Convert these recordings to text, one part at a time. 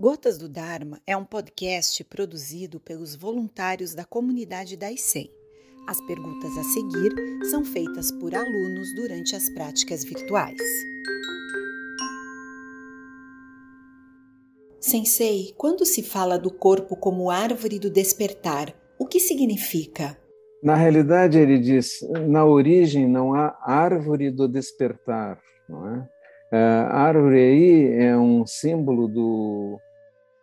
Gotas do Dharma é um podcast produzido pelos voluntários da comunidade da ICEM. As perguntas a seguir são feitas por alunos durante as práticas virtuais. Sensei, quando se fala do corpo como árvore do despertar, o que significa? Na realidade, ele diz: na origem não há árvore do despertar, não é? A árvore aí é um símbolo do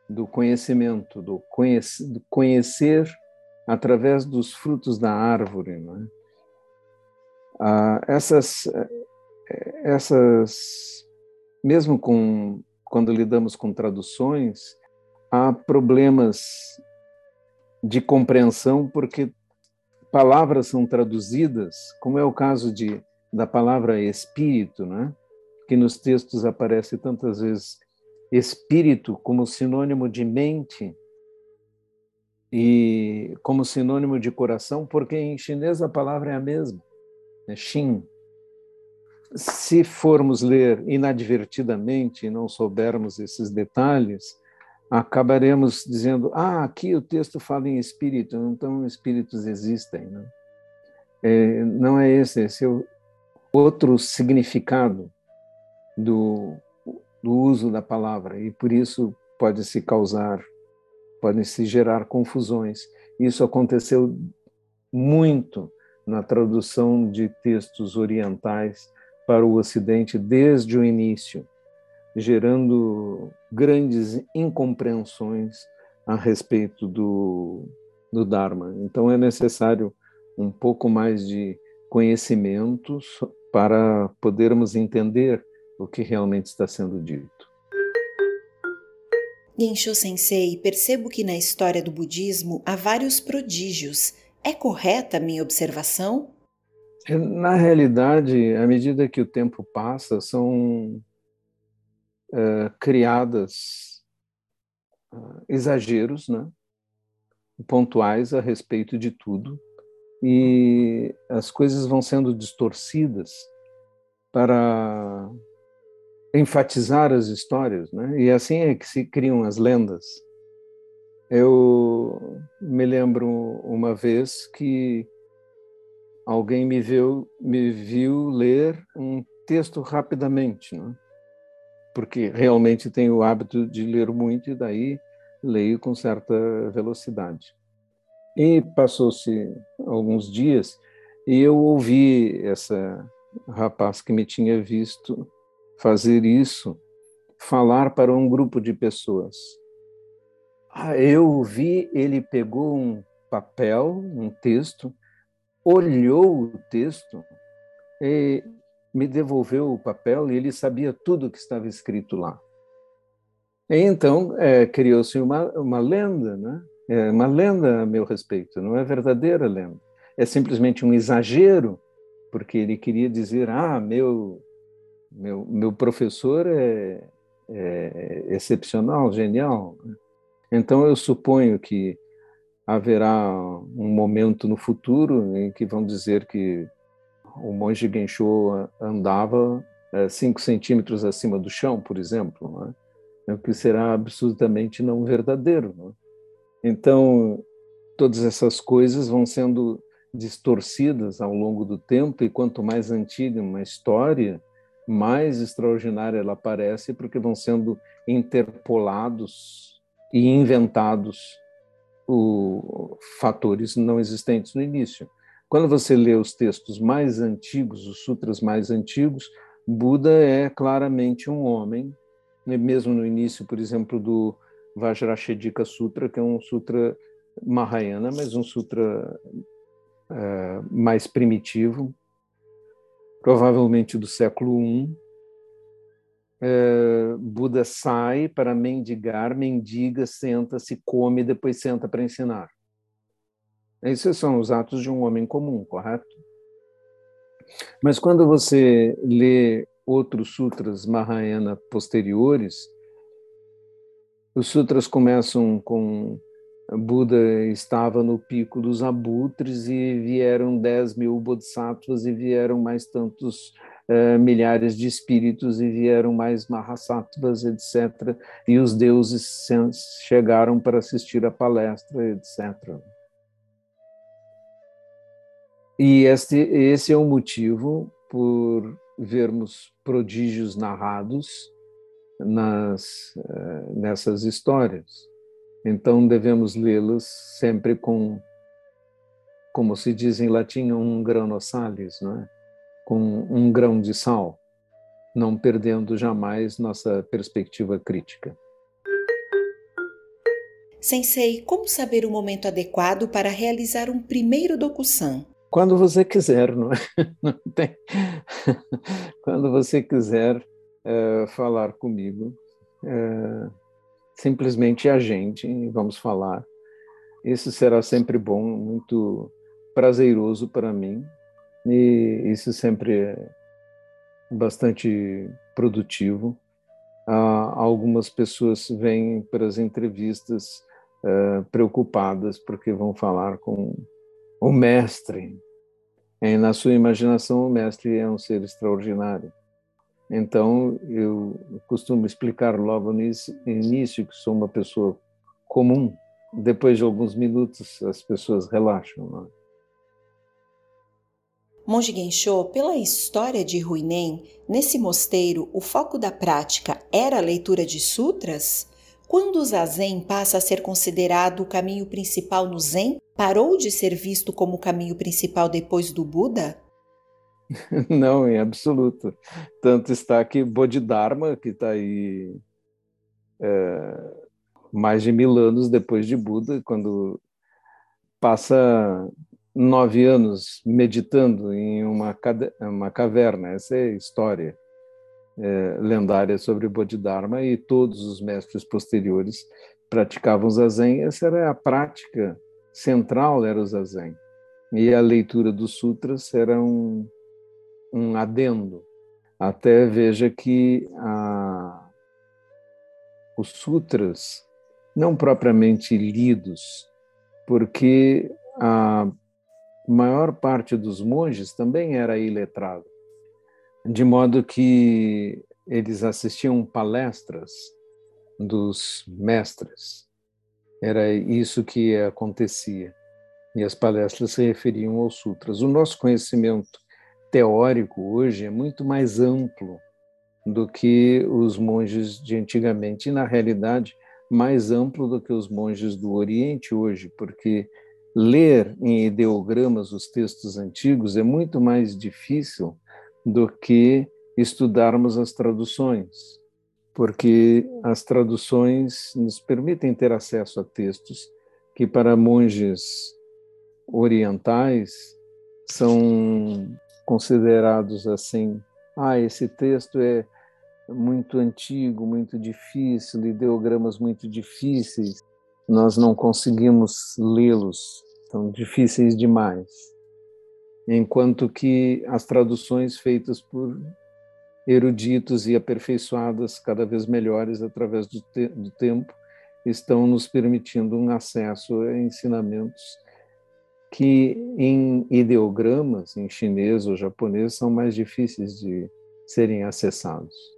do conhecimento, do, conhece, do conhecer através dos frutos da árvore. Né? Ah, essas, essas, mesmo com, quando lidamos com traduções, há problemas de compreensão porque palavras são traduzidas, como é o caso de, da palavra espírito, né? que nos textos aparece tantas vezes espírito como sinônimo de mente e como sinônimo de coração, porque em chinês a palavra é a mesma, é Xin. Se formos ler inadvertidamente e não soubermos esses detalhes, acabaremos dizendo: ah, aqui o texto fala em espírito, então espíritos existem. Né? É, não é esse, esse é outro significado do do uso da palavra e por isso pode se causar, podem se gerar confusões. Isso aconteceu muito na tradução de textos orientais para o Ocidente desde o início, gerando grandes incompreensões a respeito do, do Dharma. Então é necessário um pouco mais de conhecimento para podermos entender o que realmente está sendo dito. Gensho Sensei, percebo que na história do budismo há vários prodígios. É correta a minha observação? Na realidade, à medida que o tempo passa, são é, criadas uh, exageros, né? pontuais a respeito de tudo, e as coisas vão sendo distorcidas para enfatizar as histórias, né? E assim é que se criam as lendas. Eu me lembro uma vez que alguém me viu, me viu ler um texto rapidamente, né? porque realmente tenho o hábito de ler muito e daí leio com certa velocidade. E passou-se alguns dias e eu ouvi essa rapaz que me tinha visto fazer isso, falar para um grupo de pessoas. Ah, eu vi, ele pegou um papel, um texto, olhou o texto e me devolveu o papel e ele sabia tudo o que estava escrito lá. E então é, criou-se uma, uma lenda, né? É uma lenda a meu respeito, não é verdadeira lenda. É simplesmente um exagero, porque ele queria dizer: ah, meu meu, meu professor é, é excepcional, genial. Né? Então, eu suponho que haverá um momento no futuro em que vão dizer que o monge Gensho andava é, cinco centímetros acima do chão, por exemplo, né? o que será absolutamente não verdadeiro. Né? Então, todas essas coisas vão sendo distorcidas ao longo do tempo, e quanto mais antiga uma história, mais extraordinária ela parece, porque vão sendo interpolados e inventados o, fatores não existentes no início. Quando você lê os textos mais antigos, os sutras mais antigos, Buda é claramente um homem, né? mesmo no início, por exemplo, do Vajrashedika Sutra, que é um sutra Mahayana, mas um sutra é, mais primitivo, provavelmente do século I, é, Buda sai para mendigar, mendiga, senta-se, come, depois senta para ensinar. Esses são os atos de um homem comum, correto? Mas quando você lê outros sutras Mahayana posteriores, os sutras começam com Buda estava no pico dos abutres e vieram 10 mil bodhisattvas e vieram mais tantos uh, milhares de espíritos e vieram mais Mahasattvas, etc. E os deuses chegaram para assistir a palestra, etc. E este, esse é o motivo por vermos prodígios narrados nas, uh, nessas histórias. Então devemos lê-las sempre com, como se diz em latim, um grano salis, não é? com um grão de sal, não perdendo jamais nossa perspectiva crítica. Sensei, como saber o momento adequado para realizar um primeiro dokusan? Quando você quiser, não é? Não tem... Quando você quiser é, falar comigo, é, simplesmente a gente e vamos falar. Isso será sempre bom, muito prazeroso para mim e isso sempre é bastante produtivo. algumas pessoas vêm para as entrevistas uh, preocupadas porque vão falar com o mestre. E na sua imaginação, o mestre é um ser extraordinário. Então, eu costumo explicar logo no início que sou uma pessoa comum. Depois de alguns minutos, as pessoas relaxam. Não é? Monge Gensho, pela história de Huinen, nesse mosteiro o foco da prática era a leitura de sutras? Quando o zazen passa a ser considerado o caminho principal no Zen, parou de ser visto como o caminho principal depois do Buda? Não, em absoluto. Tanto está que Bodhidharma, que está aí é, mais de mil anos depois de Buda, quando passa nove anos meditando em uma, uma caverna. Essa é a história é, lendária sobre Bodhidharma e todos os mestres posteriores praticavam zazen. Essa era a prática central, era o zazen. E a leitura dos sutras era um, um adendo. Até veja que a, os sutras, não propriamente lidos, porque a maior parte dos monges também era iletrado, de modo que eles assistiam palestras dos mestres. Era isso que acontecia. E as palestras se referiam aos sutras. O nosso conhecimento teórico hoje é muito mais amplo do que os monges de antigamente, e na realidade, mais amplo do que os monges do Oriente hoje, porque ler em ideogramas os textos antigos é muito mais difícil do que estudarmos as traduções, porque as traduções nos permitem ter acesso a textos que para monges orientais são considerados assim, ah, esse texto é muito antigo, muito difícil, ideogramas muito difíceis, nós não conseguimos lê-los são difíceis demais. Enquanto que as traduções feitas por eruditos e aperfeiçoadas cada vez melhores através do, te do tempo estão nos permitindo um acesso a ensinamentos que em ideogramas, em chinês ou japonês, são mais difíceis de serem acessados.